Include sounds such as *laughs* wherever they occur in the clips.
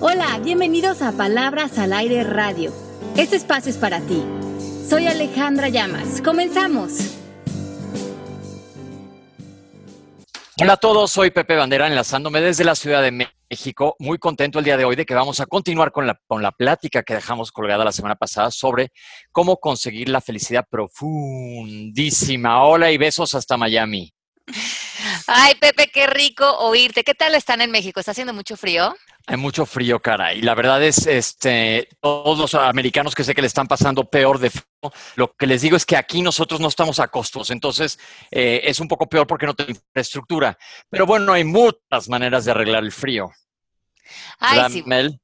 Hola, bienvenidos a Palabras al Aire Radio. Este espacio es para ti. Soy Alejandra Llamas. Comenzamos. Hola a todos, soy Pepe Bandera enlazándome desde la Ciudad de México. Muy contento el día de hoy de que vamos a continuar con la, con la plática que dejamos colgada la semana pasada sobre cómo conseguir la felicidad profundísima. Hola y besos hasta Miami. Ay, Pepe, qué rico oírte. ¿Qué tal están en México? ¿Está haciendo mucho frío? Hay mucho frío, cara. Y la verdad es, este, todos los americanos que sé que le están pasando peor de frío, lo que les digo es que aquí nosotros no estamos a costos. Entonces, eh, es un poco peor porque no tenemos infraestructura. Pero bueno, hay muchas maneras de arreglar el frío. Ay, sí. Mel?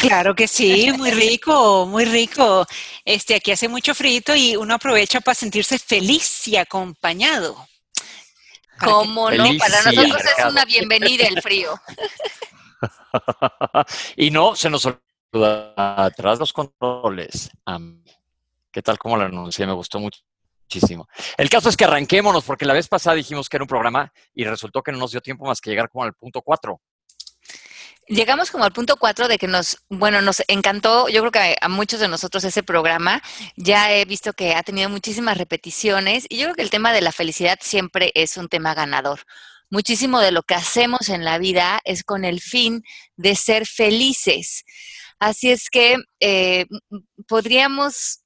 Claro que sí, muy rico, muy rico. Este, aquí hace mucho frío y uno aprovecha para sentirse feliz y acompañado. ¿Cómo no? Para nosotros es una bienvenida el frío. *laughs* *laughs* y no se nos olvida atrás los controles. ¿Qué tal como lo anuncié? Me gustó muchísimo. El caso es que arranquémonos, porque la vez pasada dijimos que era un programa y resultó que no nos dio tiempo más que llegar como al punto 4. Llegamos como al punto cuatro de que nos, bueno, nos encantó, yo creo que a muchos de nosotros ese programa, ya he visto que ha tenido muchísimas repeticiones y yo creo que el tema de la felicidad siempre es un tema ganador. Muchísimo de lo que hacemos en la vida es con el fin de ser felices. Así es que eh, podríamos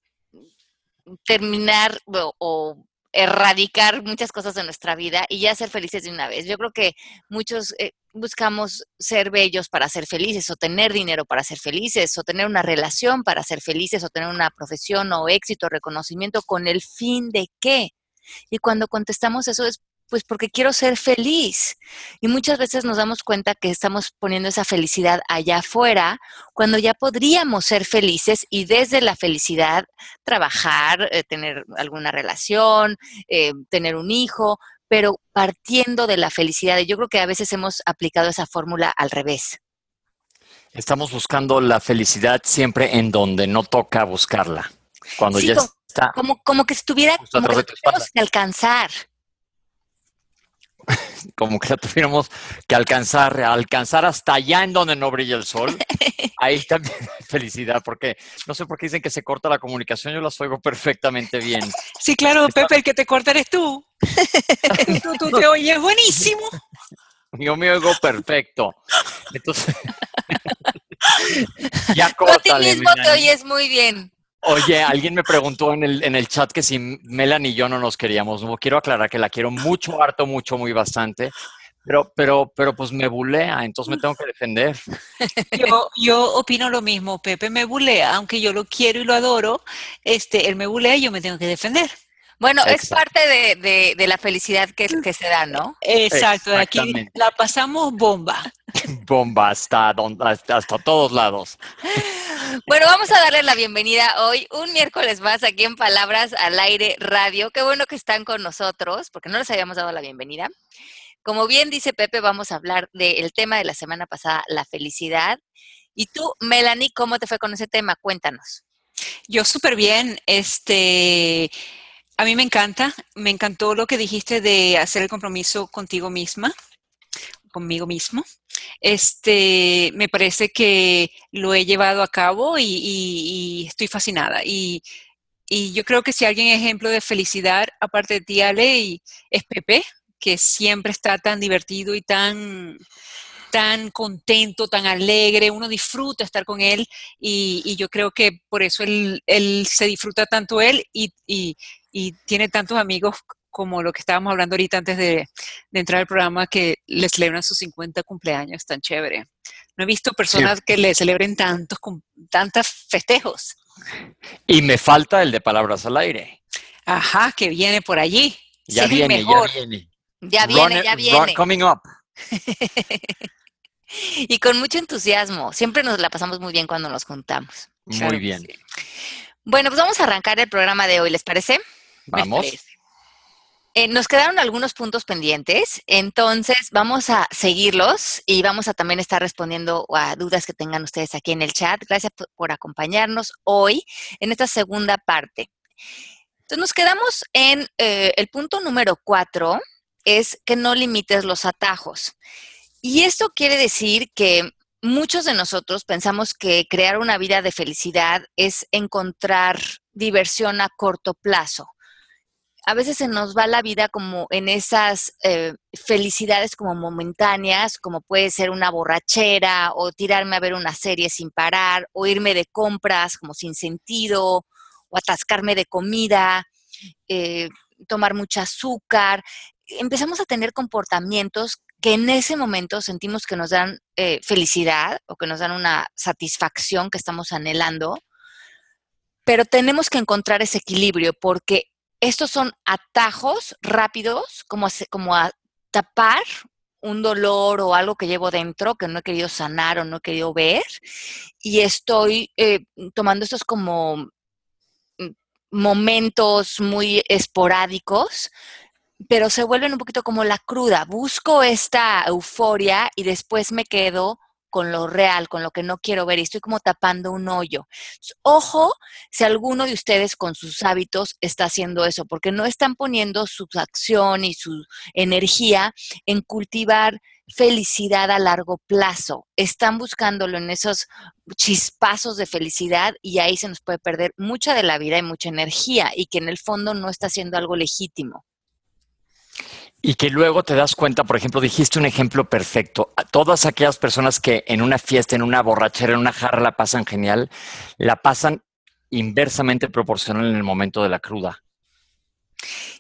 terminar o, o erradicar muchas cosas de nuestra vida y ya ser felices de una vez. Yo creo que muchos eh, buscamos ser bellos para ser felices o tener dinero para ser felices o tener una relación para ser felices o tener una profesión o éxito, reconocimiento con el fin de qué. Y cuando contestamos eso es pues porque quiero ser feliz. Y muchas veces nos damos cuenta que estamos poniendo esa felicidad allá afuera cuando ya podríamos ser felices y desde la felicidad trabajar, eh, tener alguna relación, eh, tener un hijo, pero partiendo de la felicidad. Y yo creo que a veces hemos aplicado esa fórmula al revés. Estamos buscando la felicidad siempre en donde no toca buscarla. Cuando Sí, ya como- está. Como, como que estuviera, como que alcanzar. *laughs* como que la tuviéramos que alcanzar, alcanzar hasta allá en donde no brilla el sol. *laughs* Ahí también hay *laughs* felicidad, porque no sé por qué dicen que se corta la comunicación, yo las oigo perfectamente bien. Sí, claro, Pepe, el que te corta eres tú. tú, tú te oyes buenísimo. Yo me oigo perfecto. Entonces, ya Tú a ti córtale, mismo te oyes muy bien. Oye, alguien me preguntó en el, en el chat que si Melanie y yo no nos queríamos. Quiero aclarar que la quiero mucho, harto, mucho, muy bastante. Pero, pero, pero pues me bulea, entonces me tengo que defender. Yo, yo opino lo mismo, Pepe me bulea, aunque yo lo quiero y lo adoro, este, él me bulea y yo me tengo que defender. Bueno, es parte de, de- de la felicidad que, que se da, ¿no? Exacto, aquí la pasamos bomba. *laughs* Bomba hasta, hasta, hasta todos lados. Bueno, vamos a darle la bienvenida hoy, un miércoles más, aquí en Palabras al Aire Radio. Qué bueno que están con nosotros, porque no les habíamos dado la bienvenida. Como bien dice Pepe, vamos a hablar del tema de la semana pasada, la felicidad. Y tú, Melanie, ¿cómo te fue con ese tema? Cuéntanos. Yo súper bien, este, a mí me encanta, me encantó lo que dijiste de hacer el compromiso contigo misma, conmigo mismo. Este, me parece que lo he llevado a cabo y, estoy fascinada. Y, yo creo que si alguien es ejemplo de felicidad, aparte de ti, Ale, es Pepe, que siempre está tan divertido y tan, tan contento, tan alegre, uno disfruta estar con él y, y yo creo que por eso él, él se disfruta tanto él y, y- y tiene tantos amigos como lo que estábamos hablando ahorita antes de, de entrar al programa que le celebran sus 50 cumpleaños, tan chévere. No he visto personas que le celebren tantos, tantos festejos. Y me falta el de palabras al aire. Ajá, que viene por allí. Ya Sí, viene, ya viene. Ya viene, Run- ya run- viene. coming up. *laughs* Y con mucho entusiasmo. Siempre nos la pasamos muy bien cuando nos juntamos. Muy Claro bien. sí. Bueno, pues vamos a arrancar el programa de hoy, ¿les parece? Vamos. Eh, nos quedaron algunos puntos pendientes, entonces vamos a seguirlos y vamos a también estar respondiendo a dudas que tengan ustedes aquí en el chat. Gracias por, por acompañarnos hoy en esta segunda parte. Entonces nos quedamos en eh, el punto número cuatro, es que no limites los atajos. Y esto quiere decir que muchos de nosotros pensamos que crear una vida de felicidad es encontrar diversión a corto plazo. A veces se nos va la vida como en esas eh, felicidades como momentáneas, como puede ser una borrachera o tirarme a ver una serie sin parar o irme de compras como sin sentido o atascarme de comida, eh, tomar mucho azúcar. Empezamos a tener comportamientos que en ese momento sentimos que nos dan eh, felicidad o que nos dan una satisfacción que estamos anhelando, pero tenemos que encontrar ese equilibrio porque estos son atajos rápidos, como, como a tapar un dolor o algo que llevo dentro que no he querido sanar o no he querido ver y estoy eh, tomando estos como mm, momentos muy esporádicos pero se vuelven un poquito como la cruda. Busco esta euforia y después me quedo con lo real, con lo que no quiero ver y estoy como tapando un hoyo. Ojo si alguno de ustedes con sus hábitos está haciendo eso, porque no están poniendo su acción y su energía en cultivar felicidad a largo plazo. Están buscándolo en esos chispazos de felicidad y ahí se nos puede perder mucha de la vida y mucha energía y que en el fondo no está haciendo algo legítimo. Y que luego te das cuenta, por ejemplo, dijiste un ejemplo perfecto. A todas aquellas personas que en una fiesta, en una borrachera, en una jarra la pasan genial, la pasan inversamente proporcional en el momento de la cruda.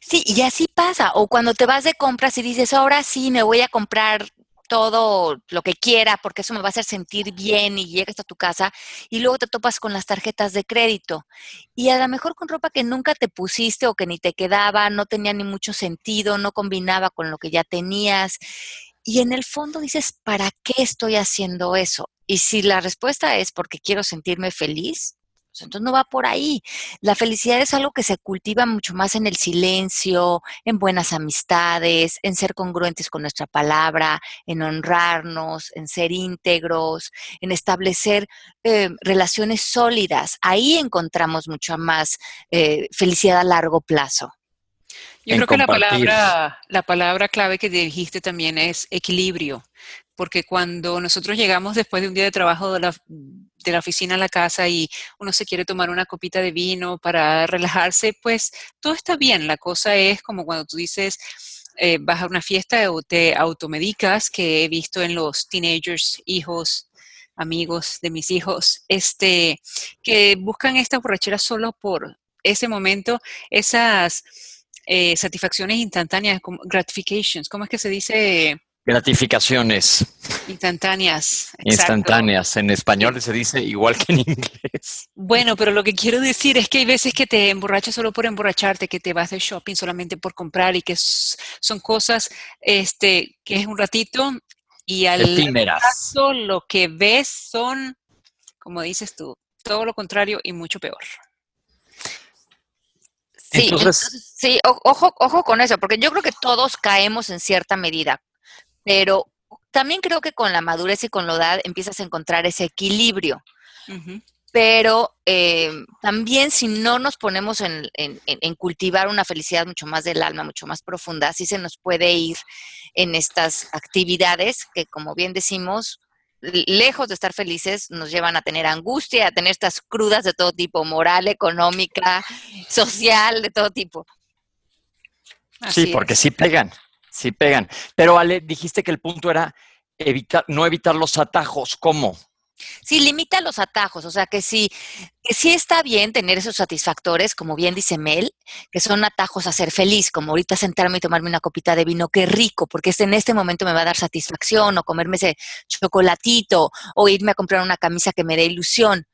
Sí, y así pasa. O cuando te vas de compras y dices, ahora sí me voy a comprar todo lo que quiera porque eso me va a hacer sentir bien y llegas a tu casa y luego te topas con las tarjetas de crédito. Y a lo mejor con ropa que nunca te pusiste o que ni te quedaba, no tenía ni mucho sentido, no combinaba con lo que ya tenías. Y en el fondo dices, ¿para qué estoy haciendo eso? Y si la respuesta es porque quiero sentirme feliz, entonces no va por ahí. La felicidad es algo que se cultiva mucho más en el silencio, en buenas amistades, en ser congruentes con nuestra palabra, en honrarnos, en ser íntegros, en establecer eh, relaciones sólidas. Ahí encontramos mucho más eh, felicidad a largo plazo. Yo creo que la palabra, la palabra clave que dijiste también es equilibrio, porque cuando nosotros llegamos después de un día de trabajo de la, de la oficina a la casa y uno se quiere tomar una copita de vino para relajarse, pues todo está bien. La cosa es como cuando tú dices, eh, vas a una fiesta o te automedicas, que he visto en los teenagers, hijos, amigos de mis hijos, este, que buscan esta borrachera solo por ese momento, esas eh, satisfacciones instantáneas, como gratifications, ¿cómo es que se dice? Gratificaciones. Instantáneas. Instantáneas. En español se dice igual que en inglés. Bueno, pero lo que quiero decir es que hay veces que te emborrachas solo por emborracharte, que te vas de shopping solamente por comprar y que son cosas este, que es un ratito y al caso lo que ves son, como dices tú, todo lo contrario y mucho peor. Sí, sí, ojo, ojo con eso, porque yo creo que todos caemos en cierta medida pero también creo que con la madurez y con la edad empiezas a encontrar ese equilibrio. Pero eh, también si no nos ponemos en, cultivar una felicidad mucho más del alma, mucho más profunda, sí se nos puede ir en estas actividades que, como bien decimos, lejos de estar felices, nos llevan a tener angustia, a tener estas crudas de todo tipo, moral, económica, social, de todo tipo. sí, porque sí pegan. Sí pegan. Pero Ale, dijiste que el punto era evitar, no evitar los atajos. ¿Cómo? Sí, limita los atajos, o sea que sí, que sí está bien tener esos satisfactores, como bien dice Mel, que son atajos a ser feliz, como ahorita sentarme y tomarme una copita de vino, qué rico, porque en este momento me va a dar satisfacción, o comerme ese chocolatito, o irme a comprar una camisa que me dé ilusión.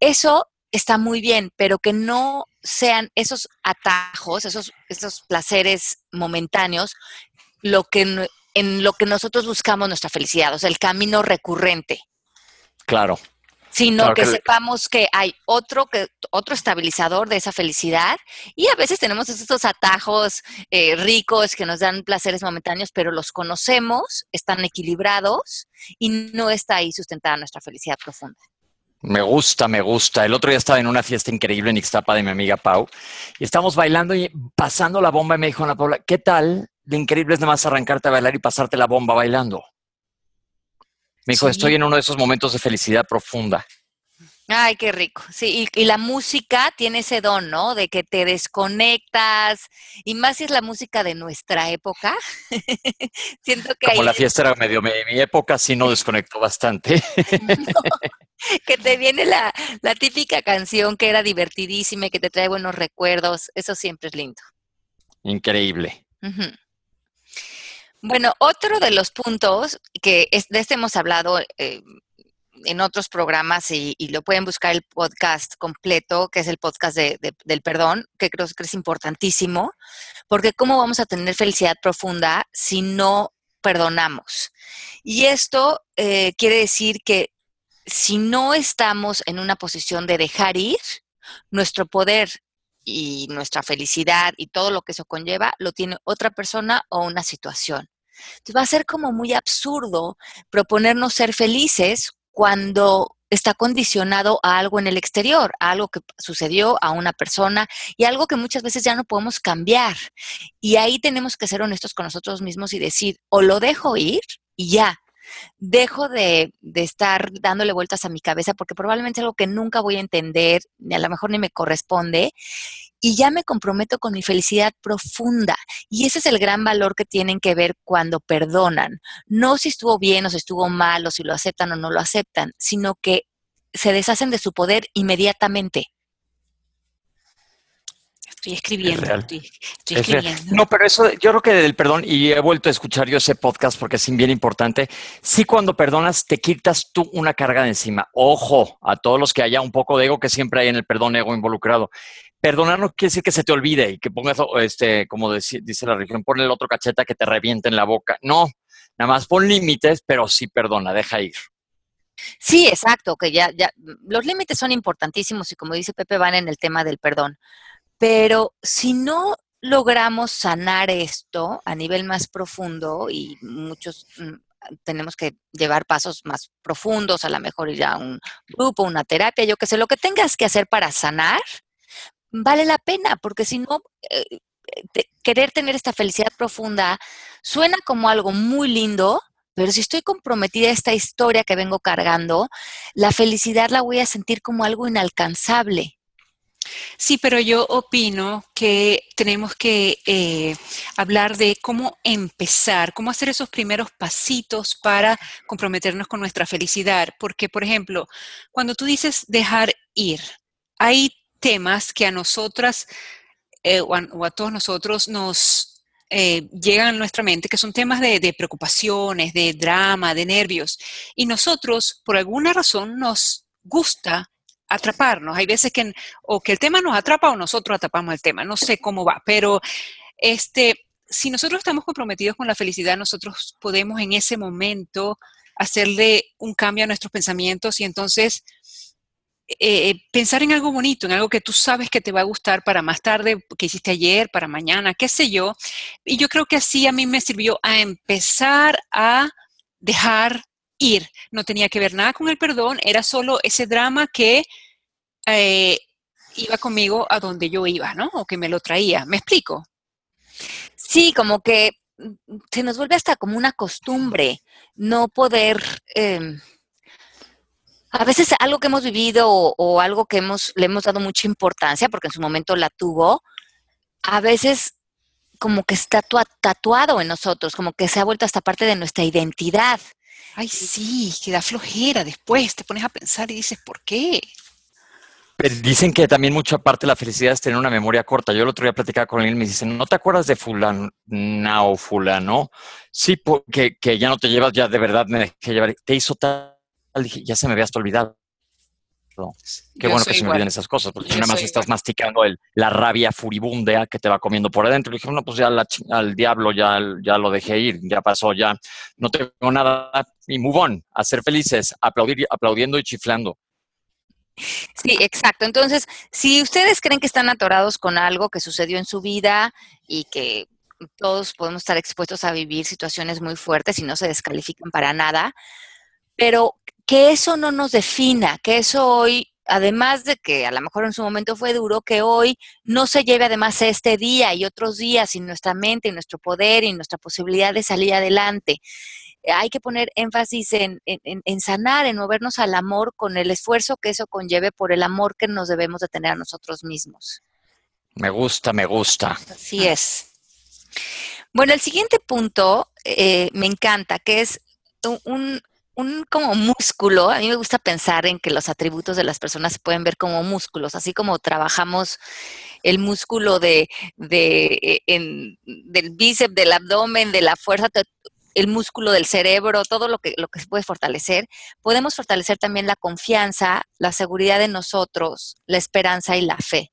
Eso está muy bien, pero que no sean esos atajos, esos, esos placeres momentáneos, lo que, en lo que nosotros buscamos nuestra felicidad, o sea, el camino recurrente. Claro. Sino que, sepamos que hay otro, que, otro estabilizador de esa felicidad y a veces tenemos estos atajos eh, ricos que nos dan placeres momentáneos, pero los conocemos, están equilibrados y no está ahí sustentada nuestra felicidad profunda. Me gusta, me gusta. El otro día estaba en una fiesta increíble en Ixtapa de mi amiga Pau y estamos bailando y pasando la bomba y me dijo Ana Paula, ¿qué tal de increíble es nada más arrancarte a bailar y pasarte la bomba bailando. Me dijo, estoy en uno de esos momentos de felicidad profunda. Ay, qué rico. Sí, y, la música tiene ese don, ¿no? De que te desconectas, y más si es la música de nuestra época. *laughs* Siento que Como la fiesta era medio mi, mi época, sí no desconectó bastante. *laughs* que te viene la, típica canción que era divertidísima y que te trae buenos recuerdos. Eso siempre es lindo. Increíble. Bueno, otro de los puntos que de este hemos hablado eh, en otros programas y, lo pueden buscar el podcast completo, que es el podcast del perdón, que creo que es importantísimo, porque ¿cómo vamos a tener felicidad profunda si no perdonamos? Y esto eh, quiere decir que si no estamos en una posición de dejar ir, nuestro poder y nuestra felicidad y todo lo que eso conlleva lo tiene otra persona o una situación. Entonces va a ser como muy absurdo proponernos ser felices cuando está condicionado a algo en el exterior, a algo que sucedió a una persona y algo que muchas veces ya no podemos cambiar. Y ahí tenemos que ser honestos con nosotros mismos y decir, o lo dejo ir y ya, dejo de, de, estar dándole vueltas a mi cabeza porque probablemente es algo que nunca voy a entender, ni a lo mejor ni me corresponde, y ya me comprometo con mi felicidad profunda. Y ese es el gran valor que tienen que ver cuando perdonan. No si estuvo bien o si estuvo mal o si lo aceptan o no lo aceptan, sino que se deshacen de su poder inmediatamente. Estoy escribiendo, estoy, escribiendo. No, pero eso, yo creo que del perdón, y he vuelto a escuchar yo ese podcast porque es bien importante, sí cuando perdonas te quitas tú una carga de encima. Ojo a todos los que haya un poco de ego, que siempre hay en el perdón ego involucrado. Perdonar no quiere decir que se te olvide y que pongas, este, como dice, la religión, ponle el otro cacheta que te reviente en la boca. No, nada más pon límites, pero sí perdona, deja ir. Sí, exacto, que ya, ya, los límites son importantísimos y como dice Pepe van en el tema del perdón. Pero si no logramos sanar esto a nivel más profundo y muchos mm, tenemos que llevar pasos más profundos, a lo mejor ir a un grupo, una terapia, yo que sé, lo que tengas que hacer para sanar, vale la pena, porque si no, eh, querer tener esta felicidad profunda suena como algo muy lindo, pero si estoy comprometida a esta historia que vengo cargando, la felicidad la voy a sentir como algo inalcanzable. Sí, pero yo opino que tenemos que eh, hablar de cómo empezar, cómo hacer esos primeros pasitos para comprometernos con nuestra felicidad. Porque, por ejemplo, cuando tú dices dejar ir, hay temas que a nosotras eh, o, a, todos nosotros nos eh, llegan a nuestra mente, que son temas de, de preocupaciones, de drama, de nervios. Y nosotros, por alguna razón, nos gusta atraparnos. Hay veces que o que el tema nos atrapa o nosotros atrapamos el tema. No sé cómo va, pero este, si nosotros estamos comprometidos con la felicidad, nosotros podemos en ese momento hacerle un cambio a nuestros pensamientos y entonces eh, pensar en algo bonito, en algo que tú sabes que te va a gustar para más tarde, que hiciste ayer, para mañana, qué sé yo. Y yo creo que así a mí me sirvió a empezar a dejar ir. No tenía que ver nada con el perdón, era solo ese drama que eh, iba conmigo a donde yo iba, ¿no? O que me lo traía. ¿Me explico? Sí, como que mm, se nos vuelve hasta como una costumbre no poder... Em, a veces algo que hemos vivido o, algo que hemos, le hemos dado mucha importancia, porque en su momento la tuvo, a veces como que está tatuado en nosotros, como que se ha vuelto hasta parte de nuestra identidad. Ay, sí, que da flojera después, te pones a pensar y dices, ¿por qué? dicen que también mucha parte de la felicidad es tener una memoria corta. Yo el otro día platicaba con él y me dice, ¿no te acuerdas de fulano o fulano? Sí, porque que ya no te llevas, ya de verdad me dejé llevar. Te hizo tal, dije, ya se me había hasta olvidado. Qué bueno que se me olviden esas cosas, porque nada más estás masticando el, la rabia furibunda que te va comiendo por adentro. Le dije, no, pues ya al diablo ya, ya lo dejé ir, ya pasó, ya no tengo nada. Y move on, a ser felices, aplaudir, aplaudiendo y chiflando. Sí, exacto. Entonces, si ustedes creen que están atorados con algo que sucedió en su vida y que todos podemos estar expuestos a vivir situaciones muy fuertes y no se descalifican para nada, pero que eso no nos defina, que eso hoy, además de que a lo mejor en su momento fue duro, que hoy no se lleve además este día y otros días y nuestra mente y nuestro poder y nuestra posibilidad de salir adelante. hay que poner énfasis en, en, sanar, en movernos al amor con el esfuerzo que eso conlleve por el amor que nos debemos de tener a nosotros mismos. Me gusta, me gusta. Así es. Bueno, el siguiente punto eh, me encanta, que es un, un como músculo. A mí me gusta pensar en que los atributos de las personas se pueden ver como músculos, así como trabajamos el músculo de, de eh, del bíceps, del abdomen, de la fuerza, el músculo del cerebro, todo lo que, lo que se puede fortalecer. Podemos fortalecer también la confianza, la seguridad en nosotros, la esperanza y la fe.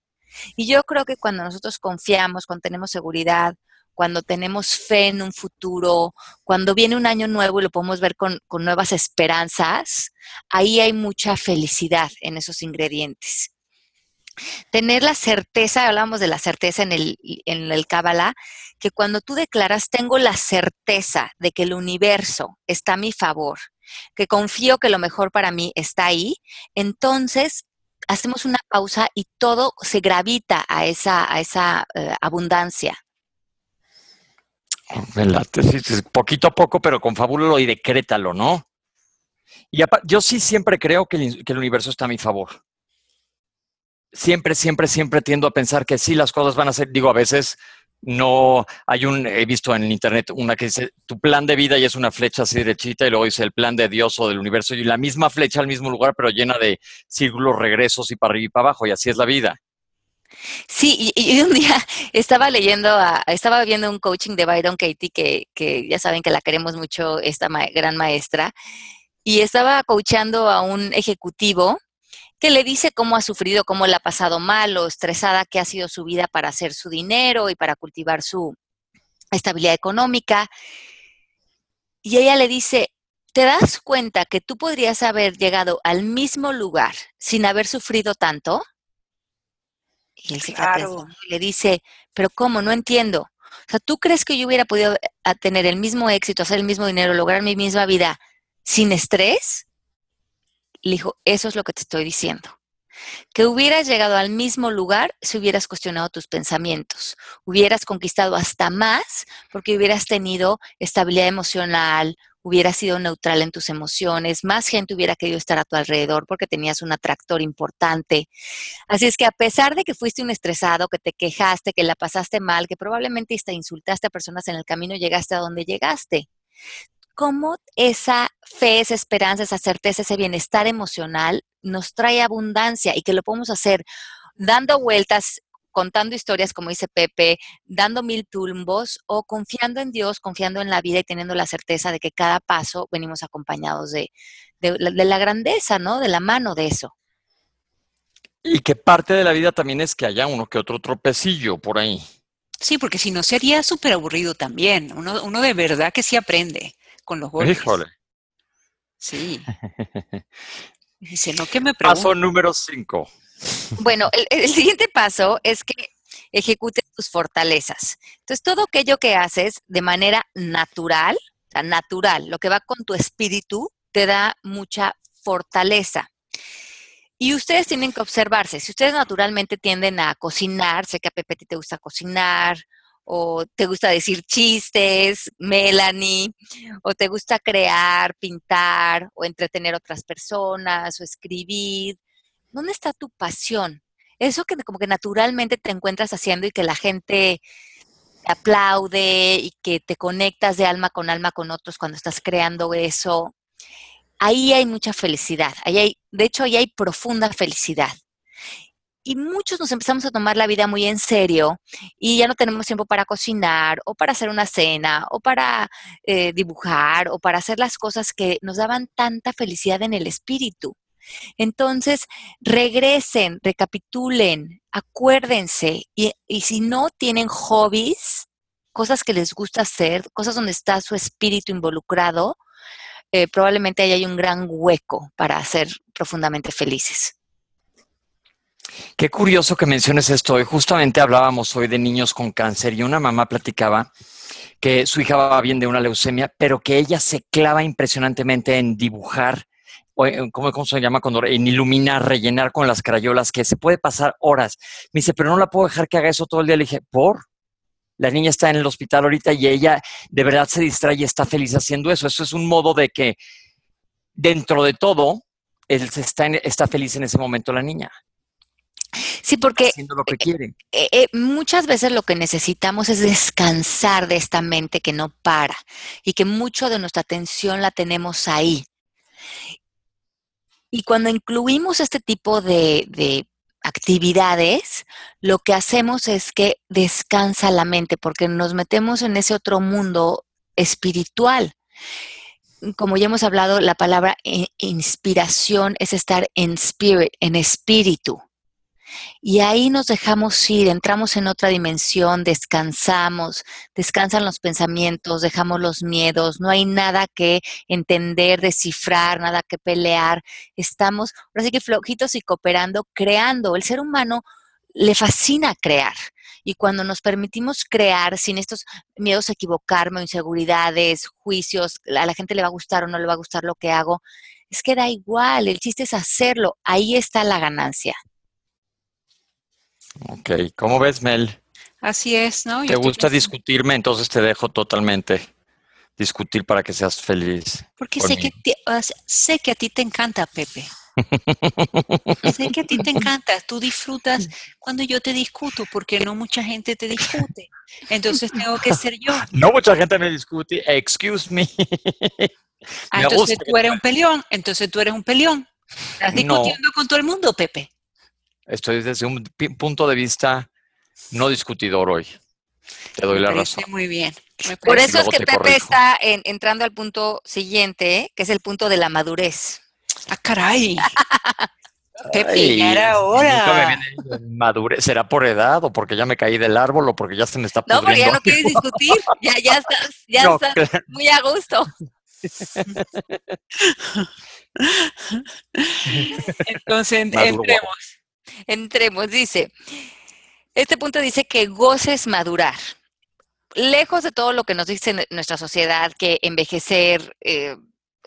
Y yo creo que cuando nosotros confiamos, cuando tenemos seguridad, cuando tenemos fe en un futuro, cuando viene un año nuevo y lo podemos ver con, nuevas esperanzas, ahí hay mucha felicidad en esos ingredientes. Tener la certeza, hablamos de la certeza en el, en el Kabbalah, que cuando tú declaras, tengo la certeza de que el universo está a mi favor, que confío que lo mejor para mí está ahí, entonces hacemos una pausa y todo se gravita a esa, a esa eh, abundancia. Poquito a poco, pero confabúlalo y decrétalo, ¿no? Y yo sí siempre creo que el, universo está a mi favor. Siempre, siempre, siempre tiendo a pensar que sí, las cosas van a ser, digo, a veces no hay un, he visto en internet una que dice, tu plan de vida y es una flecha así derechita y luego dice el plan de Dios o del universo y la misma flecha al mismo lugar, pero llena de círculos, regresos y para arriba y para abajo y así es la vida. Sí, y, un día *laughs* estaba leyendo, estaba viendo un coaching de Byron Katie, que, que ya saben que la queremos mucho, esta gran maestra, y estaba coachando a un ejecutivo que le dice cómo ha sufrido, cómo le ha pasado mal o estresada que ha sido su vida para hacer su dinero y para cultivar su estabilidad económica. Y ella le dice, ¿te das cuenta que tú podrías haber llegado al mismo lugar sin haber sufrido tanto? Y él se le dice, pero ¿cómo? No entiendo. O sea, ¿tú crees que yo hubiera podido eh, tener el mismo éxito, hacer el mismo dinero, lograr mi misma vida sin estrés? Le dijo, eso es lo que te estoy diciendo. Que hubieras llegado al mismo lugar si hubieras cuestionado tus pensamientos, hubieras conquistado hasta más porque hubieras tenido estabilidad emocional, hubieras sido neutral en tus emociones, más gente hubiera querido estar a tu alrededor porque tenías un atractor importante. Así es que a pesar de que fuiste un estresado, que te quejaste, que la pasaste mal, que probablemente hasta insultaste a personas en el camino, llegaste a donde llegaste. ¿Cómo esa fe, esa esperanza, esa certeza, ese bienestar emocional nos trae abundancia y que lo podemos hacer dando vueltas contando historias, como dice Pepe, dando mil tumbos o confiando en Dios, confiando en la vida y teniendo la certeza de que cada paso venimos acompañados de, la grandeza, ¿no? De la mano de eso. Y que parte de la vida también es que haya uno que otro tropecillo por ahí. Sí, porque si no sería súper aburrido también. Uno, uno de verdad que sí aprende con los golpes. Híjole. Sí. *laughs* Dice, no que me Paso número cinco. Bueno, el, siguiente paso es que ejecutes tus fortalezas. Entonces, todo aquello que haces de manera natural, o sea, natural, lo que va con tu espíritu, te da mucha fortaleza. Y ustedes tienen que observarse. Si ustedes naturalmente tienden a cocinar, sé que a Pepe te gusta cocinar, o te gusta decir chistes, Melanie, o te gusta crear, pintar, o entretener a otras personas, o escribir, ¿dónde está tu pasión? Eso que como que naturalmente te encuentras haciendo y que la gente te aplaude y que te conectas de alma con alma con otros cuando estás creando eso. Ahí hay mucha felicidad. Ahí hay, de hecho, ahí hay profunda felicidad. Y muchos nos empezamos a tomar la vida muy en serio y ya no tenemos tiempo para cocinar o para hacer una cena o para eh, dibujar o para hacer las cosas que nos daban tanta felicidad en el espíritu. Entonces, regresen, recapitulen, acuérdense y, si no tienen hobbies, cosas que les gusta hacer, cosas donde está su espíritu involucrado, eh, probablemente ahí hay un gran hueco para ser profundamente felices. Qué curioso que menciones esto. Hoy justamente hablábamos hoy de niños con cáncer y una mamá platicaba que su hija va bien de una leucemia, pero que ella se clava impresionantemente en dibujar eh, ¿cómo, se llama? Cuando, en iluminar, rellenar con las crayolas, que se puede pasar horas. Me dice, pero no la puedo dejar que haga eso todo el día. Le dije, ¿por? la niña está en el hospital ahorita y ella de verdad se distrae y está feliz haciendo eso. Eso es un modo de que dentro de todo, él está, está feliz en ese momento la niña. Sí, porque haciendo lo que quiere. Eh, eh, muchas veces lo que necesitamos es descansar de esta mente que no para y que mucho de nuestra atención la tenemos ahí. Y cuando incluimos este tipo de, de actividades, lo que hacemos es que descansa la mente porque nos metemos en ese otro mundo espiritual. Como ya hemos hablado, la palabra inspiración es estar en spirit, en espíritu. Y ahí nos dejamos ir, entramos en otra dimensión, descansamos, descansan los pensamientos, dejamos los miedos, no hay nada que entender, descifrar, nada que pelear. Estamos, ahora sí que flojitos y cooperando, creando. El ser humano le fascina crear. Y cuando nos permitimos crear sin estos miedos a equivocarme, inseguridades, juicios, a la gente le va a gustar o no le va a gustar lo que hago, es que da igual, el chiste es hacerlo, ahí está la ganancia. Ok, ¿cómo ves, Mel? Así es, ¿no? ¿Te gusta discutirme? Entonces te dejo totalmente discutir para que seas feliz. Porque sé que, sé que a ti te encanta, Pepe. sé que a ti te encanta. Tú disfrutas cuando yo te discuto, porque no mucha gente te discute. Entonces tengo que ser yo. *laughs* No mucha gente me discute. Excuse me. Ah, entonces tú eres un peleón. Entonces tú eres un peleón. Estás discutiendo con todo el mundo, Pepe. Estoy desde un punto de vista no discutidor hoy. Te doy la razón. Muy bien. Por eso es que Pepe está entrando al punto siguiente, que es el punto de la madurez. ¡Ah, caray! *laughs* Pepe, ya era hora. Madurez. ¿Será por edad o porque ya me caí del árbol o porque ya se me está pudriendo? No, porque ya no quieres discutir. ya, ya *laughs* estás, ya estás muy a gusto. *laughs* Entonces, entremos. Entremos, dice. Este punto dice que goces madurar. Lejos de todo lo que nos dice nuestra sociedad, que envejecer eh,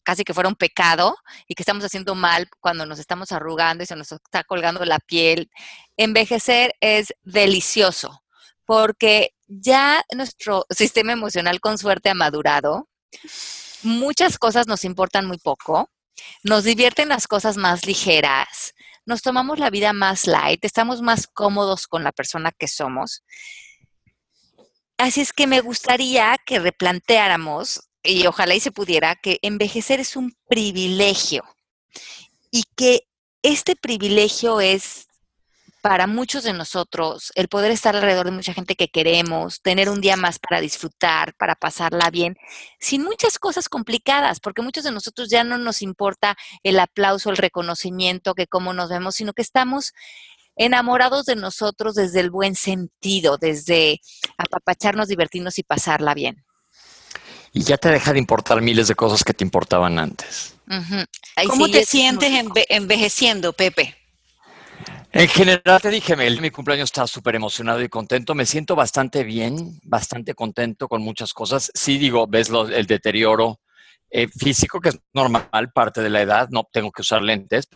casi que fuera un pecado y que estamos haciendo mal cuando nos estamos arrugando y se nos está colgando la piel, envejecer es delicioso porque ya nuestro sistema emocional con suerte ha madurado. Muchas cosas nos importan muy poco. Nos divierten las cosas más ligeras nos tomamos la vida más light, estamos más cómodos con la persona que somos. Así es que me gustaría que replanteáramos, y ojalá y se pudiera, que envejecer es un privilegio y que este privilegio es para muchos de nosotros el poder estar alrededor de mucha gente que queremos, tener un día más para disfrutar, para pasarla bien, sin muchas cosas complicadas, porque muchos de nosotros ya no nos importa el aplauso, el reconocimiento, que cómo nos vemos, sino que estamos enamorados de nosotros desde el buen sentido, desde apapacharnos, divertirnos y pasarla bien. Y ya te deja de importar miles de cosas que te importaban antes. ¿Cómo te sientes envejeciendo, Pepe? En general te dije, Mel, mi cumpleaños está súper emocionado y contento. Me siento bastante bien, bastante contento con muchas cosas. Sí, digo, ves el deterioro eh, físico, que es normal, parte de la edad. No tengo que usar lentes,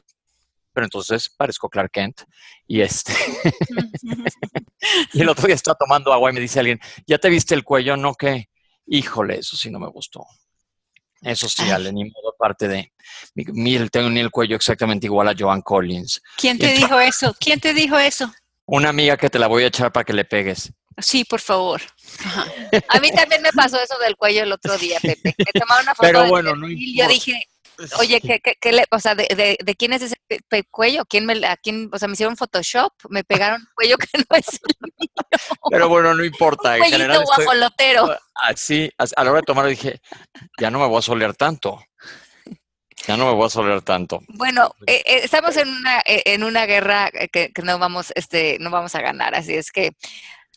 pero entonces parezco Clark Kent. Y este. *laughs* y el otro día está tomando agua y me dice alguien, ¿ya te viste el cuello? No, que, híjole, eso sí no me gustó. Eso sí, Ale, ni modo parte de. Mira, tengo ni el cuello exactamente igual a Joan Collins. ¿Quién te dijo eso? ¿Quién te dijo eso? Una amiga que te la voy a echar para que le pegues. Sí, por favor. A mí también me pasó eso del cuello el otro día, Pepe. Me tomaron una *laughs* foto Pero bueno, no y yo dije, Oye, ¿qué, qué, le, o sea, de, de, quién es ese cuello? ¿Quién me, a quién, o sea, me hicieron Photoshop, me pegaron cuello que *laughs* no es el mío. Pero bueno, no importa. Un en general guajolotero. Así, a la hora de tomar dije, ya no me voy a solear tanto. Ya no me voy a solear tanto. Bueno, eh, eh, estamos en una, eh, en una guerra que, que, no vamos, este, no vamos a ganar, así es que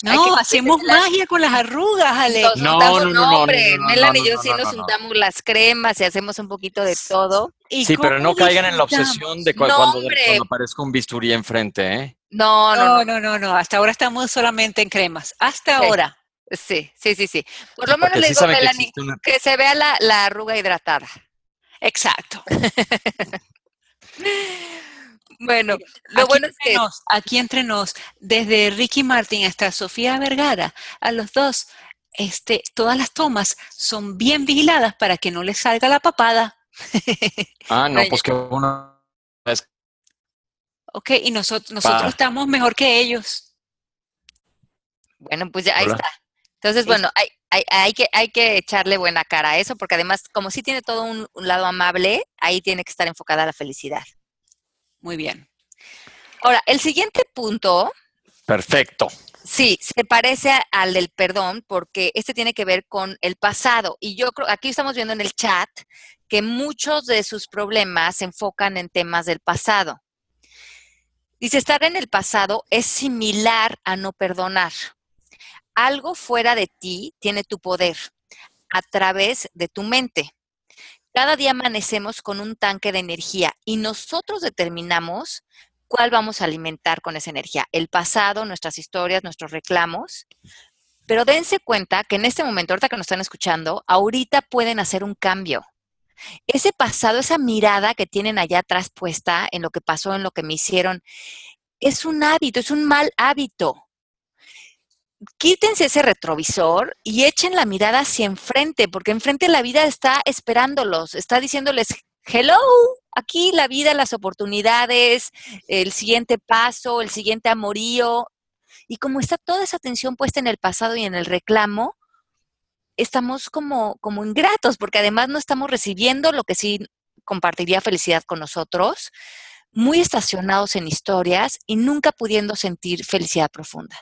no, hacemos magia con las arrugas, Alex. no, no, no, hombre. Melanie y yo sí nos untamos las cremas y hacemos un poquito de todo. sí, pero no caigan en la obsesión de cuando, cuando, aparezca un bisturí enfrente, ¿eh? No, no, no, no, no, Hasta ahora estamos solamente en cremas. Hasta ahora. Sí, sí, sí, sí. Por lo menos le digo, Melanie, que, se vea la, la arruga hidratada. Exacto. *laughs* Bueno, lo bueno es que... aquí entre nos, desde Ricky Martin hasta Sofía Vergara, a los dos, este, todas las tomas son bien vigiladas para que no les salga la papada. *laughs* Ah, no, pues que uno... Ok, y nosotros, nosotros estamos mejor que ellos. Bueno, pues ya ahí está. Entonces, bueno, hay, hay, que, hay que echarle buena cara a eso, porque además, como sí tiene todo un, lado amable, ahí tiene que estar enfocada la felicidad. Muy bien. Ahora, el siguiente punto. Perfecto. Sí, se parece al del perdón porque este tiene que ver con el pasado. Y yo creo, aquí estamos viendo en el chat que muchos de sus problemas se enfocan en temas del pasado. Dice, estar en el pasado es similar a no perdonar algo fuera de ti tiene tu poder a través de tu mente. Cada día amanecemos con un tanque de energía y nosotros determinamos cuál vamos a alimentar con esa energía. El pasado, nuestras historias, nuestros reclamos. Pero dense cuenta que en este momento, ahorita que nos están escuchando, ahorita pueden hacer un cambio. Ese pasado, esa mirada que tienen allá atrás puesta en lo que pasó, en lo que me hicieron, es un hábito, es un mal hábito quítense ese retrovisor y echen la mirada hacia enfrente, porque enfrente la vida está esperándolos, está diciéndoles, hello, aquí la vida, las oportunidades, el siguiente paso, el siguiente amorío. Y como está toda esa atención puesta en el pasado y en el reclamo, estamos como, como ingratos, porque además no estamos recibiendo lo que sí compartiría felicidad con nosotros, muy estacionados en historias y nunca pudiendo sentir felicidad profunda.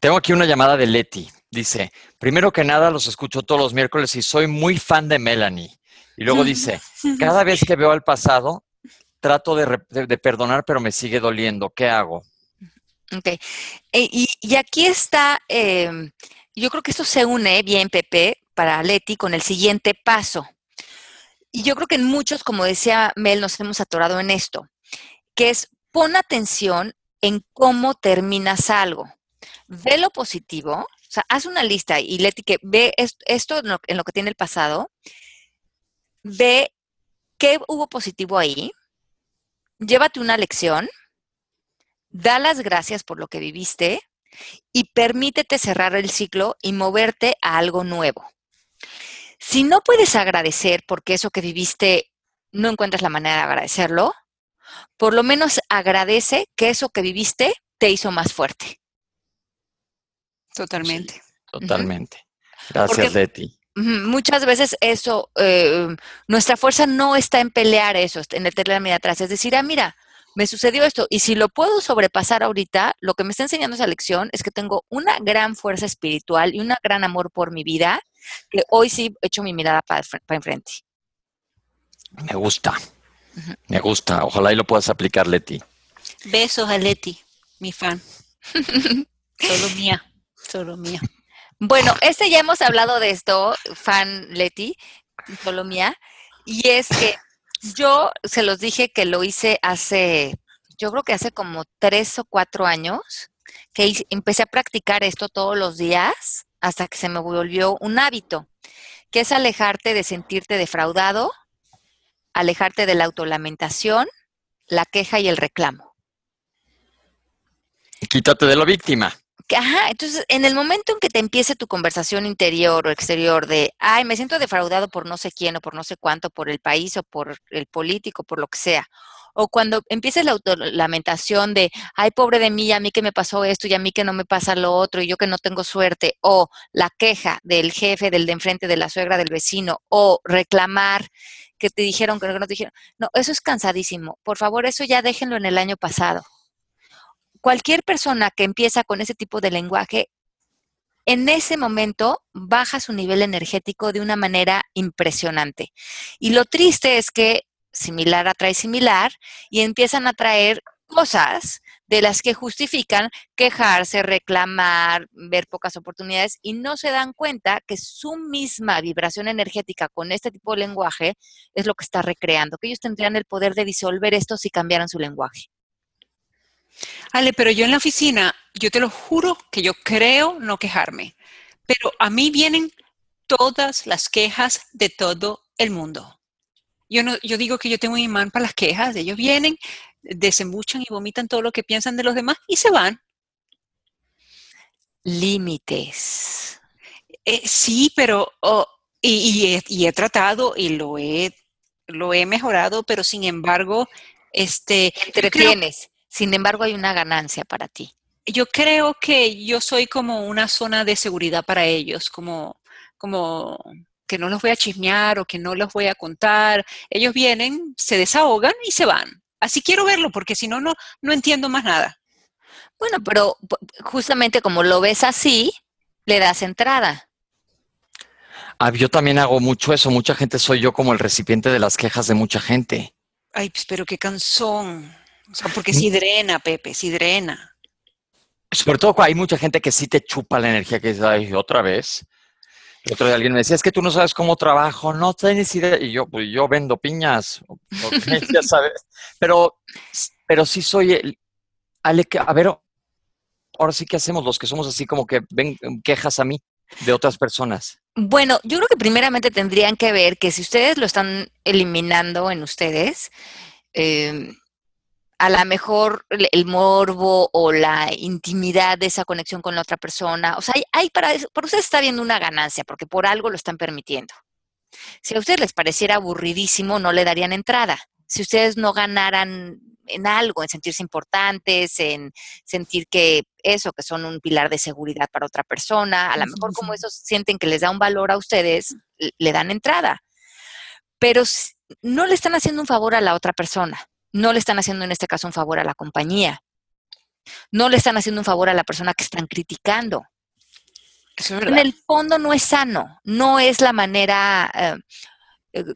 Tengo aquí una llamada de Leti. Dice, primero que nada los escucho todos los miércoles y soy muy fan de Melanie. Y luego *laughs* dice, cada vez que veo al pasado, trato de, perdonar, pero me sigue doliendo. ¿Qué hago? Ok. E, y, aquí está, em, yo creo que esto se une bien, Pepe, para Leti con el siguiente paso. Y yo creo que en muchos, como decía Mel, nos hemos atorado en esto, que es pon atención en cómo terminas algo ve lo positivo, o sea, haz una lista y Leti que ve esto en lo, que tiene el pasado, ve qué hubo positivo ahí, llévate una lección, da las gracias por lo que viviste y permítete cerrar el ciclo y moverte a algo nuevo. Si no puedes agradecer porque eso que viviste no encuentras la manera de agradecerlo, por lo menos agradece que eso que viviste te hizo más fuerte. Totalmente. totalmente. Gracias, Leti. Muchas veces eso, eh, nuestra fuerza no está en pelear eso, en el tener la mirada atrás. Es decir, ah, mira, me sucedió esto y si lo puedo sobrepasar ahorita, lo que me está enseñando esa lección es que tengo una gran fuerza espiritual y un gran amor por mi vida, que hoy sí he hecho mi mirada para, enfrente. Me gusta, me gusta. Ojalá y lo puedas aplicar, Leti. Besos a Leti, mi fan. *laughs* Solo mía. Bueno, este ya hemos hablado de esto, fan Leti, solo mía, y es que yo se los dije que lo hice hace, yo creo que hace como tres o cuatro años, que empecé a practicar esto todos los días hasta que se me volvió un hábito, que es alejarte de sentirte defraudado, alejarte de la autolamentación, la queja y el reclamo. Quítate de la víctima. Ajá, entonces en el momento en que te empiece tu conversación interior o exterior de, ay, me siento defraudado por no sé quién o por no sé cuánto, por el país o por el político, por lo que sea, o cuando empieces la lamentación de, ay, pobre de mí, a mí que me pasó esto y a mí que no me pasa lo otro y yo que no tengo suerte, o la queja del jefe, del de enfrente, de la suegra, del vecino, o reclamar que te dijeron que no te dijeron, no, eso es cansadísimo. Por favor, eso ya déjenlo en el año pasado cualquier persona que empieza con ese tipo de lenguaje, en ese momento baja su nivel energético de una manera impresionante. Y lo triste es que similar atrae similar y empiezan a traer cosas de las que justifican quejarse, reclamar, ver pocas oportunidades y no se dan cuenta que su misma vibración energética con este tipo de lenguaje es lo que está recreando, que ellos tendrían el poder de disolver esto si cambiaran su lenguaje. Ale, pero yo en la oficina, yo te lo juro que yo creo no quejarme, pero a mí vienen todas las quejas de todo el mundo. Yo, no, yo digo que yo tengo un imán para las quejas. Ellos vienen, desembuchan y vomitan todo lo que piensan de los demás y se van. Límites. Eh, sí, pero oh, y, he, tratado y lo he, lo he mejorado, pero sin embargo, este... Entretienes. Sin embargo, hay una ganancia para ti. Yo creo que yo soy como una zona de seguridad para ellos, como, como que no los voy a chismear o que no los voy a contar. Ellos vienen, se desahogan y se van. Así quiero verlo, porque si no, no, no entiendo más nada. Bueno, pero justamente como lo ves así, le das entrada. Ah, yo también hago mucho eso. Mucha gente soy yo como el recipiente de las quejas de mucha gente. Ay, pues, pero qué cansón. O sea, porque si drena, Pepe, si drena. Sobre todo hay mucha gente que sí te chupa la energía que dice, ay, otra vez. El otro día alguien me decía, es que tú no sabes cómo trabajo, no tienes idea. Y yo, pues yo vendo piñas, *laughs* *laughs* ya sabes. Pero, pero sí soy el, a ver, ahora sí que hacemos los que somos así como que ven quejas a mí de otras personas. Bueno, yo creo que primeramente tendrían que ver que si ustedes lo están eliminando en ustedes, em, a lo mejor el morbo o la intimidad de esa conexión con la otra persona, o sea, hay, para eso, por ustedes está viendo una ganancia, porque por algo lo están permitiendo. Si a ustedes les pareciera aburridísimo, no le darían entrada. Si ustedes no ganaran en algo, en sentirse importantes, en sentir que eso, que son un pilar de seguridad para otra persona, a lo mejor como esos sienten que les da un valor a ustedes, le dan entrada. Pero no le están haciendo un favor a la otra persona, no le están haciendo en este caso un favor a la compañía, no le están haciendo un favor a la persona que están criticando. en el fondo no es sano, no es la manera eh, eh,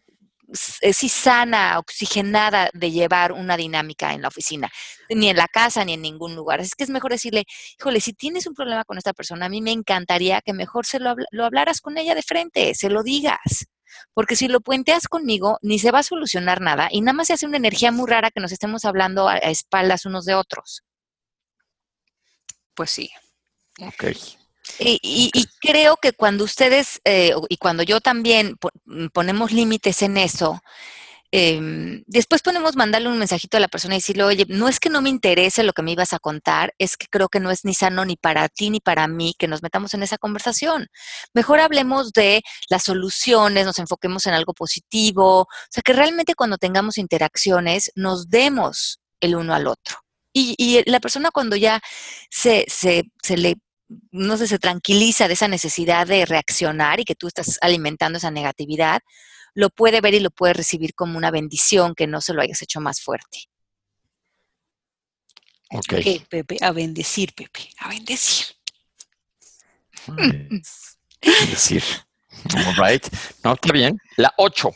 eh, sí sana, oxigenada de llevar una dinámica en la oficina, ni en la casa, ni en ningún lugar. Es que es mejor decirle, híjole, si tienes un problema con esta persona, a mí me encantaría que mejor se lo, lo hablaras con ella de frente, se lo digas. Porque si lo puenteas conmigo, ni se va a solucionar nada y nada más se hace una energía muy rara que nos estemos hablando a, espaldas unos de otros. Pues sí. Ok. Y, creo que cuando ustedes eh, y cuando yo también mm, ponemos límites en eso, em, después podemos mandarle un mensajito a la persona y decirle, oye, no es que no me interese lo que me ibas a contar, es que creo que no es ni sano ni para ti ni para mí que nos metamos en esa conversación. Mejor hablemos de las soluciones, nos enfoquemos en algo positivo, o sea, que realmente cuando tengamos interacciones nos demos el uno al otro. Y, la persona cuando ya se, se, se le no sé, se tranquiliza de esa necesidad de reaccionar y que tú estás alimentando esa negatividad, lo puede ver y lo puede recibir como una bendición que no se lo hayas hecho más fuerte. Ok. Pepe, a bendecir, Pepe, a bendecir. Bendecir. All right. No, está bien. La 8.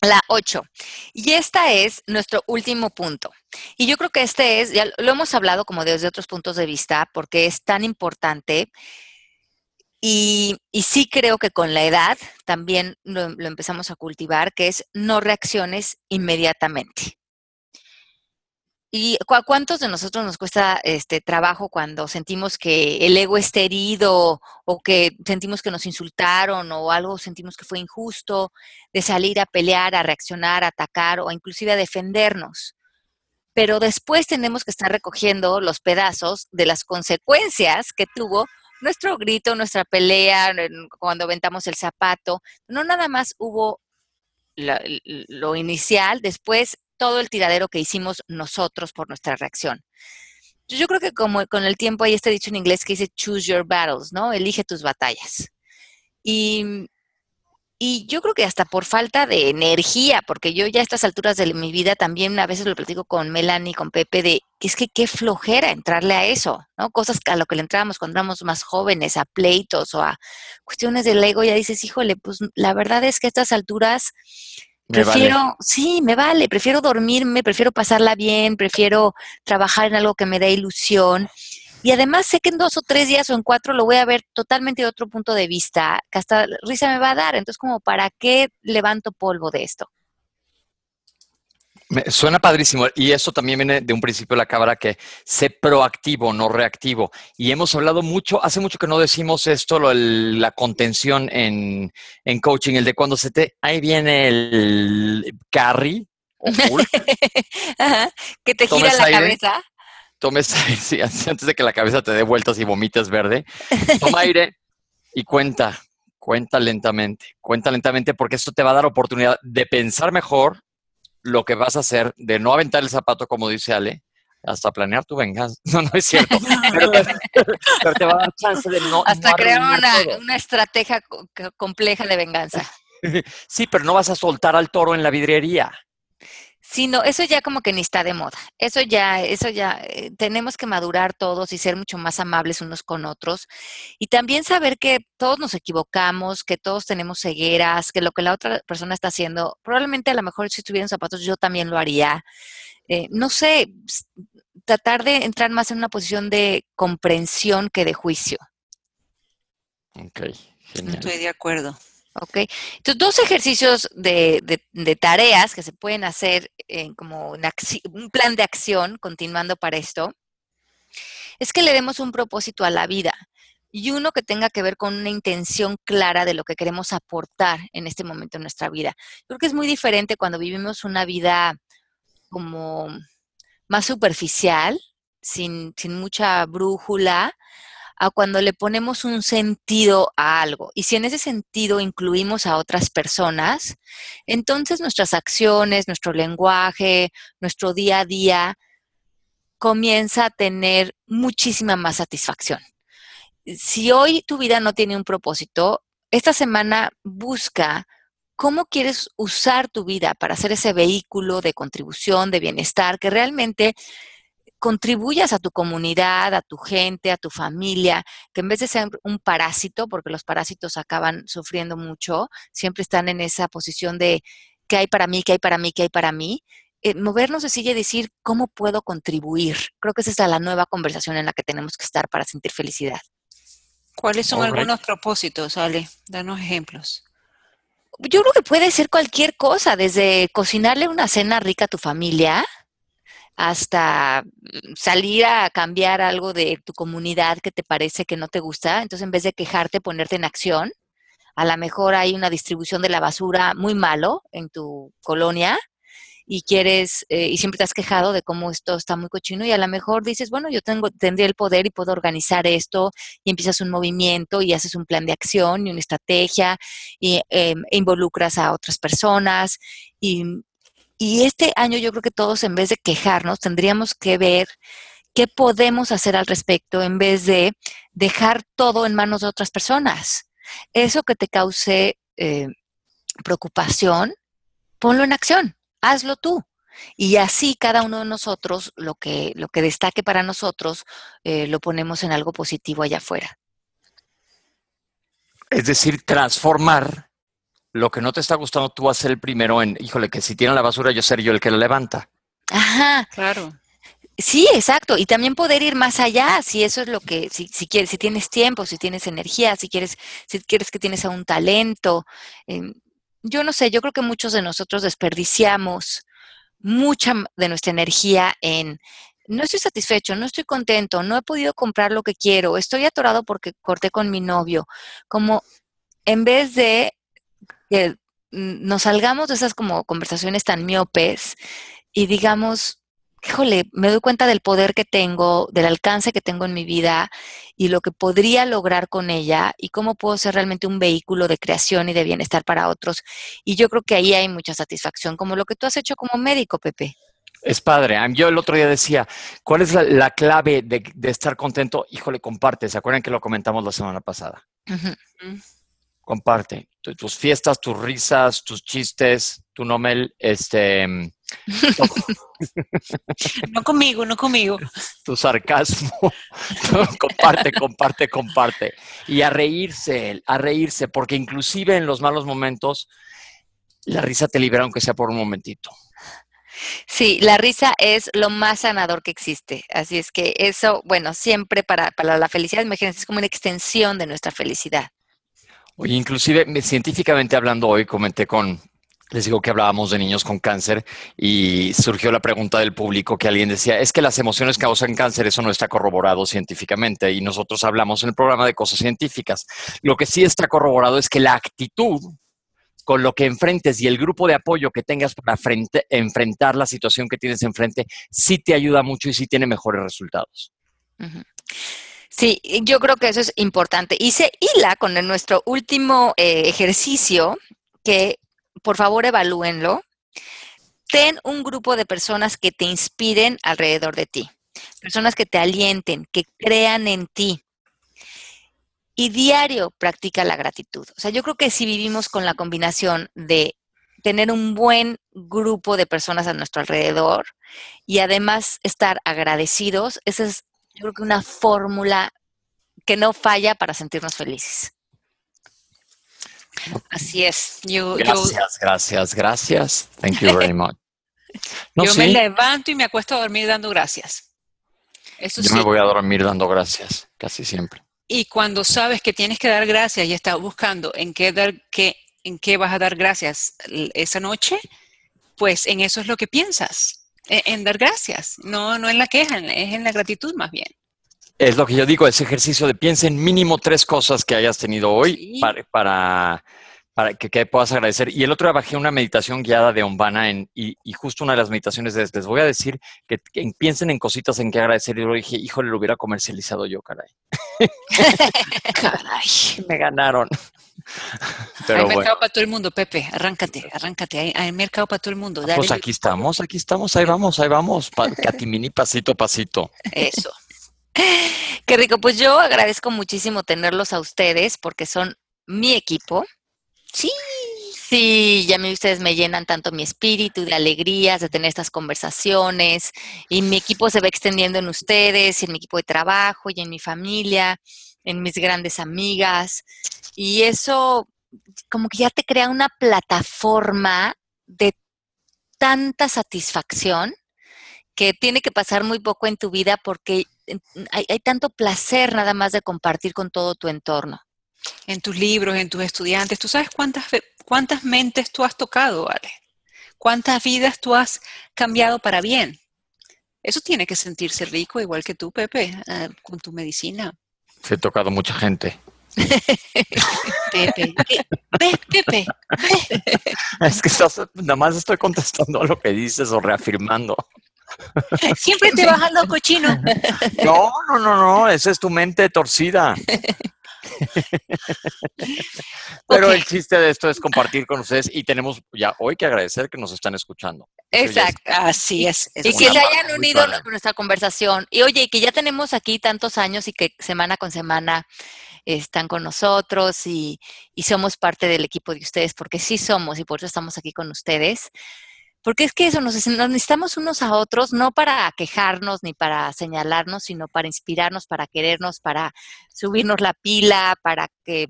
La 8. Y esta es nuestro último punto. Y yo creo que este es, ya lo hemos hablado como desde otros puntos de vista, porque es tan importante. Y, sí creo que con la edad también lo, empezamos a cultivar, que es no reacciones inmediatamente. ¿Y cuántos de nosotros nos cuesta este trabajo cuando sentimos que el ego está herido o que sentimos que nos insultaron o algo sentimos que fue injusto, de salir a pelear, a reaccionar, a atacar o inclusive a defendernos? Pero después tenemos que estar recogiendo los pedazos de las consecuencias que tuvo nuestro grito, nuestra pelea, cuando aventamos el zapato. No nada más hubo lo inicial, después todo el tiradero que hicimos nosotros por nuestra reacción. Yo creo que como con el tiempo hay este dicho en inglés que dice choose your battles, ¿no? Elige tus batallas. Y, y yo creo que hasta por falta de energía, porque yo ya a estas alturas de mi vida también a veces lo platico con Melanie, con Pepe, de que es que qué flojera entrarle a eso, ¿no? Cosas a lo que le entrábamos cuando éramos más jóvenes, a pleitos o a cuestiones del ego, ya dices, híjole, pues la verdad es que a estas alturas prefiero, sí, me vale, prefiero dormirme, prefiero pasarla bien, prefiero trabajar en algo que me dé ilusión. Y además sé que en dos o tres días o en cuatro lo voy a ver totalmente de otro punto de vista, que hasta risa me va a dar. Entonces, como, ¿para qué levanto polvo de esto? suena padrísimo y eso también viene de un principio de la cámara que sé proactivo, no reactivo. Y hemos hablado mucho, hace mucho que no decimos esto, lo, la contención en, coaching, el de cuando se te, ahí viene el carry o *laughs* que te gira la cabeza. Tomes *laughs* sí, antes de que la cabeza te dé vueltas y vomites verde, toma *laughs* aire y cuenta, cuenta lentamente, cuenta lentamente porque esto te va a dar oportunidad de pensar mejor lo que vas a hacer, de no aventar el zapato, como dice Ale, hasta planear tu venganza. *laughs* No, no es cierto. pero, te, va a dar chance de no. Hasta crear una, una, estrategia compleja de venganza. Sí, pero no vas a soltar al toro en la vidriería. Sí, no, eso ya como que ni está de moda. Eso ya, eso ya, eh, tenemos que madurar todos y ser mucho más amables unos con otros. Y también saber que todos nos equivocamos, que todos tenemos cegueras, que lo que la otra persona está haciendo, probablemente a lo mejor si estuviera en zapatos yo también lo haría. Eh, no sé, tratar de entrar más en una posición de comprensión que de juicio. Ok, genial. Estoy de acuerdo. Ok, entonces dos ejercicios de, tareas que se pueden hacer en como un plan de acción continuando para esto, es que le demos un propósito a la vida y uno que tenga que ver con una intención clara de lo que queremos aportar en este momento en nuestra vida. Creo que es muy diferente cuando vivimos una vida como más superficial, sin mucha brújula, a cuando le ponemos un sentido a algo. Y si en ese sentido incluimos a otras personas, entonces nuestras acciones, nuestro lenguaje, nuestro día a día comienza a tener muchísima más satisfacción. Si hoy tu vida no tiene un propósito, esta semana busca cómo quieres usar tu vida para hacer ese vehículo de contribución, de bienestar, que realmente contribuyas a tu comunidad, a tu gente, a tu familia, que en vez de ser un parásito, porque los parásitos acaban sufriendo mucho, siempre están en esa posición de qué hay para mí, qué hay para mí, qué hay para mí, eh, movernos de silla y decir cómo puedo contribuir. Creo que esa es la nueva conversación en la que tenemos que estar para sentir felicidad. ¿Cuáles son algunos propósitos, Ale? Danos ejemplos. Yo creo que puede ser cualquier cosa, desde cocinarle una cena rica a tu familia, hasta mm, salir a cambiar algo de tu comunidad que te parece que no te gusta. Entonces, en vez de quejarte, ponerte en acción. A lo mejor hay una distribución de la basura muy malo en tu colonia y quieres, eh, y siempre te has quejado de cómo esto está muy cochino y a lo mejor dices, bueno, yo tengo, tendría el poder y puedo organizar esto y empiezas un movimiento y haces un plan de acción y una estrategia y em, e involucras a otras personas y, y este año yo creo que todos en vez de quejarnos tendríamos que ver qué podemos hacer al respecto en vez de dejar todo en manos de otras personas. Eso que te cause eh, preocupación, ponlo en acción, hazlo tú. Y así cada uno de nosotros, lo que, lo que destaque para nosotros, eh, lo ponemos en algo positivo allá afuera. Es decir, transformar lo que no te está gustando, tú vas a ser el primero en, híjole, que si tiene la basura, yo ser yo el que la levanta. Ajá. Claro. Sí, exacto. Y también poder ir más allá, si eso es lo que, si, si quieres, si tienes tiempo, si tienes energía, si quieres, si quieres que tienes un talento. Em, yo no sé, yo creo que muchos de nosotros desperdiciamos mucha de nuestra energía en no estoy satisfecho, no estoy contento, no he podido comprar lo que quiero, estoy atorado porque corté con mi novio. Como en vez de que nos salgamos de esas como conversaciones tan miopes y digamos, híjole, me doy cuenta del poder que tengo, del alcance que tengo en mi vida y lo que podría lograr con ella y cómo puedo ser realmente un vehículo de creación y de bienestar para otros. Y yo creo que ahí hay mucha satisfacción, como lo que tú has hecho como médico, Pepe. Es padre. Yo el otro día decía, ¿cuál es la, clave de, estar contento? Híjole, comparte. ¿Se acuerdan que lo comentamos la semana pasada? Comparte tus fiestas, tus risas, tus chistes, tu nomel, este... no *laughs* conmigo, no conmigo. *laughs* Tu sarcasmo. *laughs* comparte, comparte, comparte. Y a reírse, a reírse, porque inclusive en los malos momentos, la risa te libera aunque sea por un momentito. Sí, la risa es lo más sanador que existe. Así es que eso, bueno, siempre para, para la felicidad, imagínense, es como una extensión de nuestra felicidad. Oye, inclusive científicamente hablando hoy comenté con, les digo que hablábamos de niños con cáncer y surgió la pregunta del público que alguien decía, es que las emociones causan cáncer, eso no está corroborado científicamente y nosotros hablamos en el programa de cosas científicas. Lo que sí está corroborado es que la actitud con lo que enfrentes y el grupo de apoyo que tengas para enfrentar la situación que tienes enfrente, sí te ayuda mucho y sí tiene mejores resultados. Sí, yo creo que eso es importante. Y se hila con nuestro último eh, ejercicio, que por favor evalúenlo. Ten un grupo de personas que te inspiren alrededor de ti, personas que te alienten, que crean en ti. Y diario practica la gratitud. O sea, yo creo que si vivimos con la combinación de tener un buen grupo de personas a nuestro alrededor y además estar agradecidos, esa es yo creo que una fórmula que no falla para sentirnos felices. Así es. gracias, gracias, gracias. Thank you very much. *laughs* yo me levanto y me acuesto a dormir dando gracias. yo me voy a dormir dando gracias, casi siempre. Y cuando sabes que tienes que dar gracias y estás buscando en qué, dar, qué, en qué vas a dar gracias esa noche, pues en eso es lo que piensas, en, dar gracias, no, no en la queja, es en la gratitud más bien. Es lo que yo digo, ese ejercicio de piensa en mínimo tres cosas que hayas tenido hoy para, para, que, puedas agradecer. Y el otro día bajé una meditación guiada de Ombana en, y, justo una de las meditaciones es, les voy a decir que, piensen en cositas en que agradecer. Y luego dije, híjole, lo hubiera comercializado yo, caray. *laughs* *laughs* caray. Me ganaron. Hay mercado para todo el mundo, Pepe. Arráncate, arráncate. Hay, mercado para todo el mundo. pues aquí estamos, aquí estamos, ahí vamos, ahí vamos. *laughs* Catimini, pasito a pasito. Eso. Qué rico. Pues yo agradezco muchísimo tenerlos a ustedes porque son mi equipo. Sí. Sí, ya mí ustedes me llenan tanto mi espíritu de alegrías, de tener estas conversaciones y mi equipo se va extendiendo en ustedes, en mi equipo de trabajo y en mi familia, en mis grandes amigas. Y eso como que ya te crea una plataforma de tanta satisfacción que tiene que pasar muy poco en tu vida porque hay, tanto placer nada más de compartir con todo tu entorno. En tus libros, en tus estudiantes, ¿tú sabes cuántas, cuántas mentes tú has tocado, Ale? ¿Cuántas vidas tú has cambiado para bien? Eso tiene que sentirse rico, igual que tú, Pepe, ah, con tu medicina. Se he tocado mucha gente. *laughs* Pepe, ve, Pepe. Es que nada más estoy contestando a lo que dices o reafirmando. Siempre te bajando cochino. No, no, no, no, esa es tu mente torcida. *laughs* *laughs* Pero el chiste de esto es compartir con ustedes y tenemos ya hoy que agradecer que nos están escuchando. Exacto, así es. y que se hayan unido a nuestra conversación. Y oye, que ya tenemos aquí tantos años y que semana con semana están con nosotros y, y somos parte del equipo de ustedes, porque sí somos y por eso estamos aquí con ustedes. Porque es que eso, nos, necesitamos unos a otros, no para quejarnos ni para señalarnos, sino para inspirarnos, para querernos, para subirnos la pila, para que,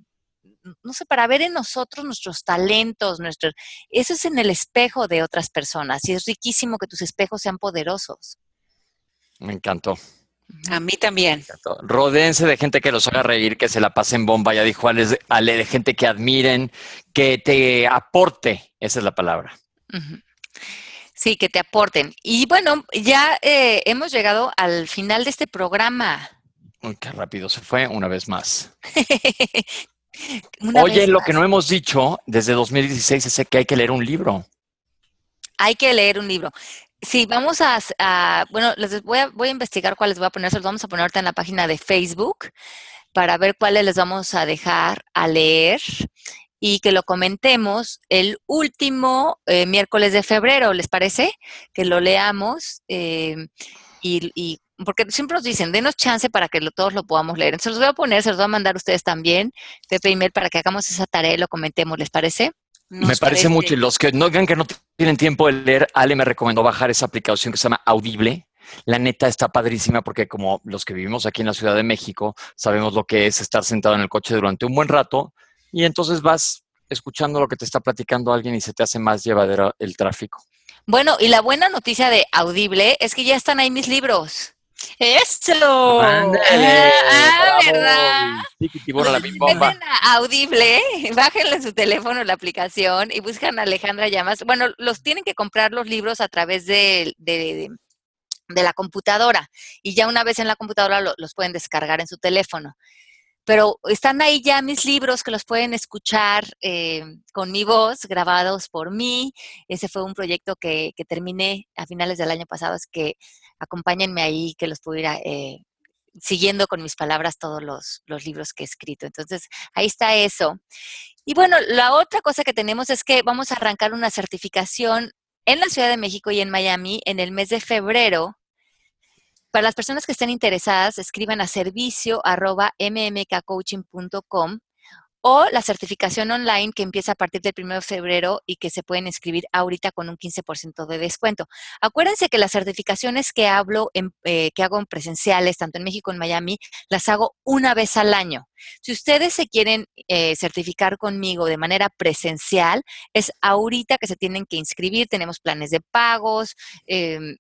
no sé, para ver en nosotros nuestros talentos, nuestros... Eso es en el espejo de otras personas y es riquísimo que tus espejos sean poderosos. Me encantó. A mí también. Rodéense de gente que los haga reír, que se la pasen bomba, ya dijo Ale, de gente que admiren, que te aporte, esa es la palabra. Sí, que te aporten. Y bueno, ya eh, hemos llegado al final de este programa. Uy, qué rápido se fue una vez más. *laughs* Oye, lo que no hemos dicho desde 2016 es que hay que leer un libro. Hay que leer un libro. Sí, vamos a, bueno, les voy a, voy a investigar cuáles voy a poner, se los vamos a poner ahorita en la página de Facebook para ver cuáles les vamos a dejar a leer y que lo comentemos el último eh, miércoles de febrero, ¿les parece? Que lo leamos eh, y, porque siempre nos dicen, denos chance para que todos lo podamos leer. Entonces los voy a poner, se los voy a mandar a ustedes también, Pepe y Mel, para que hagamos esa tarea y lo comentemos, ¿les parece? me parece, mucho. Y los que no digan que no tienen tiempo de leer, Ale me recomendó bajar esa aplicación que se llama Audible. La neta está padrísima porque como los que vivimos aquí en la Ciudad de México sabemos lo que es estar sentado en el coche durante un buen rato y entonces vas escuchando lo que te está platicando alguien y se te hace más llevadero el tráfico. Bueno, y la buena noticia de Audible es que ya están ahí mis libros. Eso. Ándale, Ah, bravo. ¿verdad? La bomba. A Audible, *laughs* bájenle en su teléfono la aplicación y buscan a Alejandra Llamas. Bueno, los tienen que comprar los libros a través de, de, de la computadora y ya una vez en la computadora lo- los pueden descargar en su teléfono. Pero están ahí ya mis libros que los pueden escuchar eh, con mi voz, grabados por mí. Ese fue un proyecto que, que terminé a finales del año pasado, es que acompáñenme ahí, que los pudiera eh, siguiendo con mis palabras todos los, los libros que he escrito. Entonces, ahí está eso. Y bueno, la otra cosa que tenemos es que vamos a arrancar una certificación en la Ciudad de México y en Miami en el mes de febrero. Para las personas que estén interesadas, escriban a servicio arroba mmkcoaching.com o la certificación online que empieza a partir del 1 de febrero y que se pueden inscribir ahorita con un 15% de descuento. Acuérdense que las certificaciones que hablo, en, eh, que hago en presenciales, tanto en México como en Miami, las hago una vez al año. Si ustedes se quieren eh, certificar conmigo de manera presencial, es ahorita que se tienen que inscribir. Tenemos planes de pagos. em,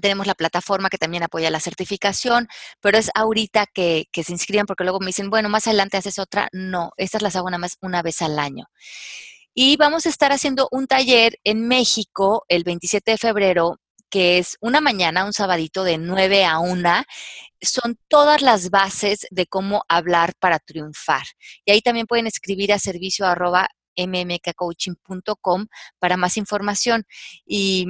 tenemos la plataforma que también apoya la certificación, pero es ahorita que, que se inscriban porque luego me dicen, bueno, más adelante haces otra. No, estas las hago nada más una vez al año. Y vamos a estar haciendo un taller en México el 27 de febrero, que es una mañana, un sabadito de 9 a 1. Son todas las bases de cómo hablar para triunfar. Y ahí también pueden escribir a servicio arroba mmkcoaching.com para más información. Y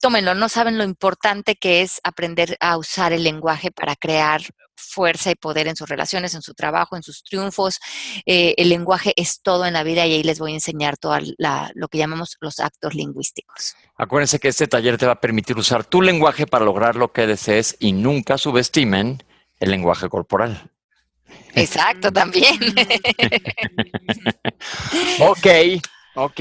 tómenlo, no saben lo importante que es aprender a usar el lenguaje para crear fuerza y poder en sus relaciones, en su trabajo, en sus triunfos. Eh, el lenguaje es todo en la vida y ahí les voy a enseñar todo lo que llamamos los actos lingüísticos. Acuérdense que este taller te va a permitir usar tu lenguaje para lograr lo que desees y nunca subestimen el lenguaje corporal. Exacto, también. *laughs* ok, ok.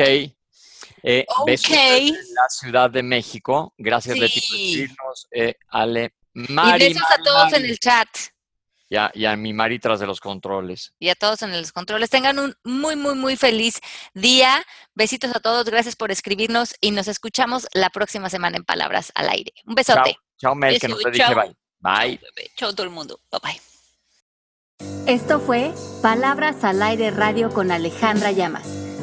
Eh, besos Ok. desde la Ciudad de México. Gracias, Betty, por Sí. escribirnos. Eh, Ale, y Mari, besos a todos Mari. en el chat Y a, y a mi Mari tras de los controles. y a todos en los controles. Tengan un muy, muy, muy feliz día. Besitos a todos. Gracias por escribirnos y nos escuchamos la próxima semana en Palabras al Aire. Un besote. Chao, chao Mel, que no te dije chao. bye. Bye. Chao todo el mundo. Bye bye. Esto fue Palabras al Aire Radio con Alejandra Llamas.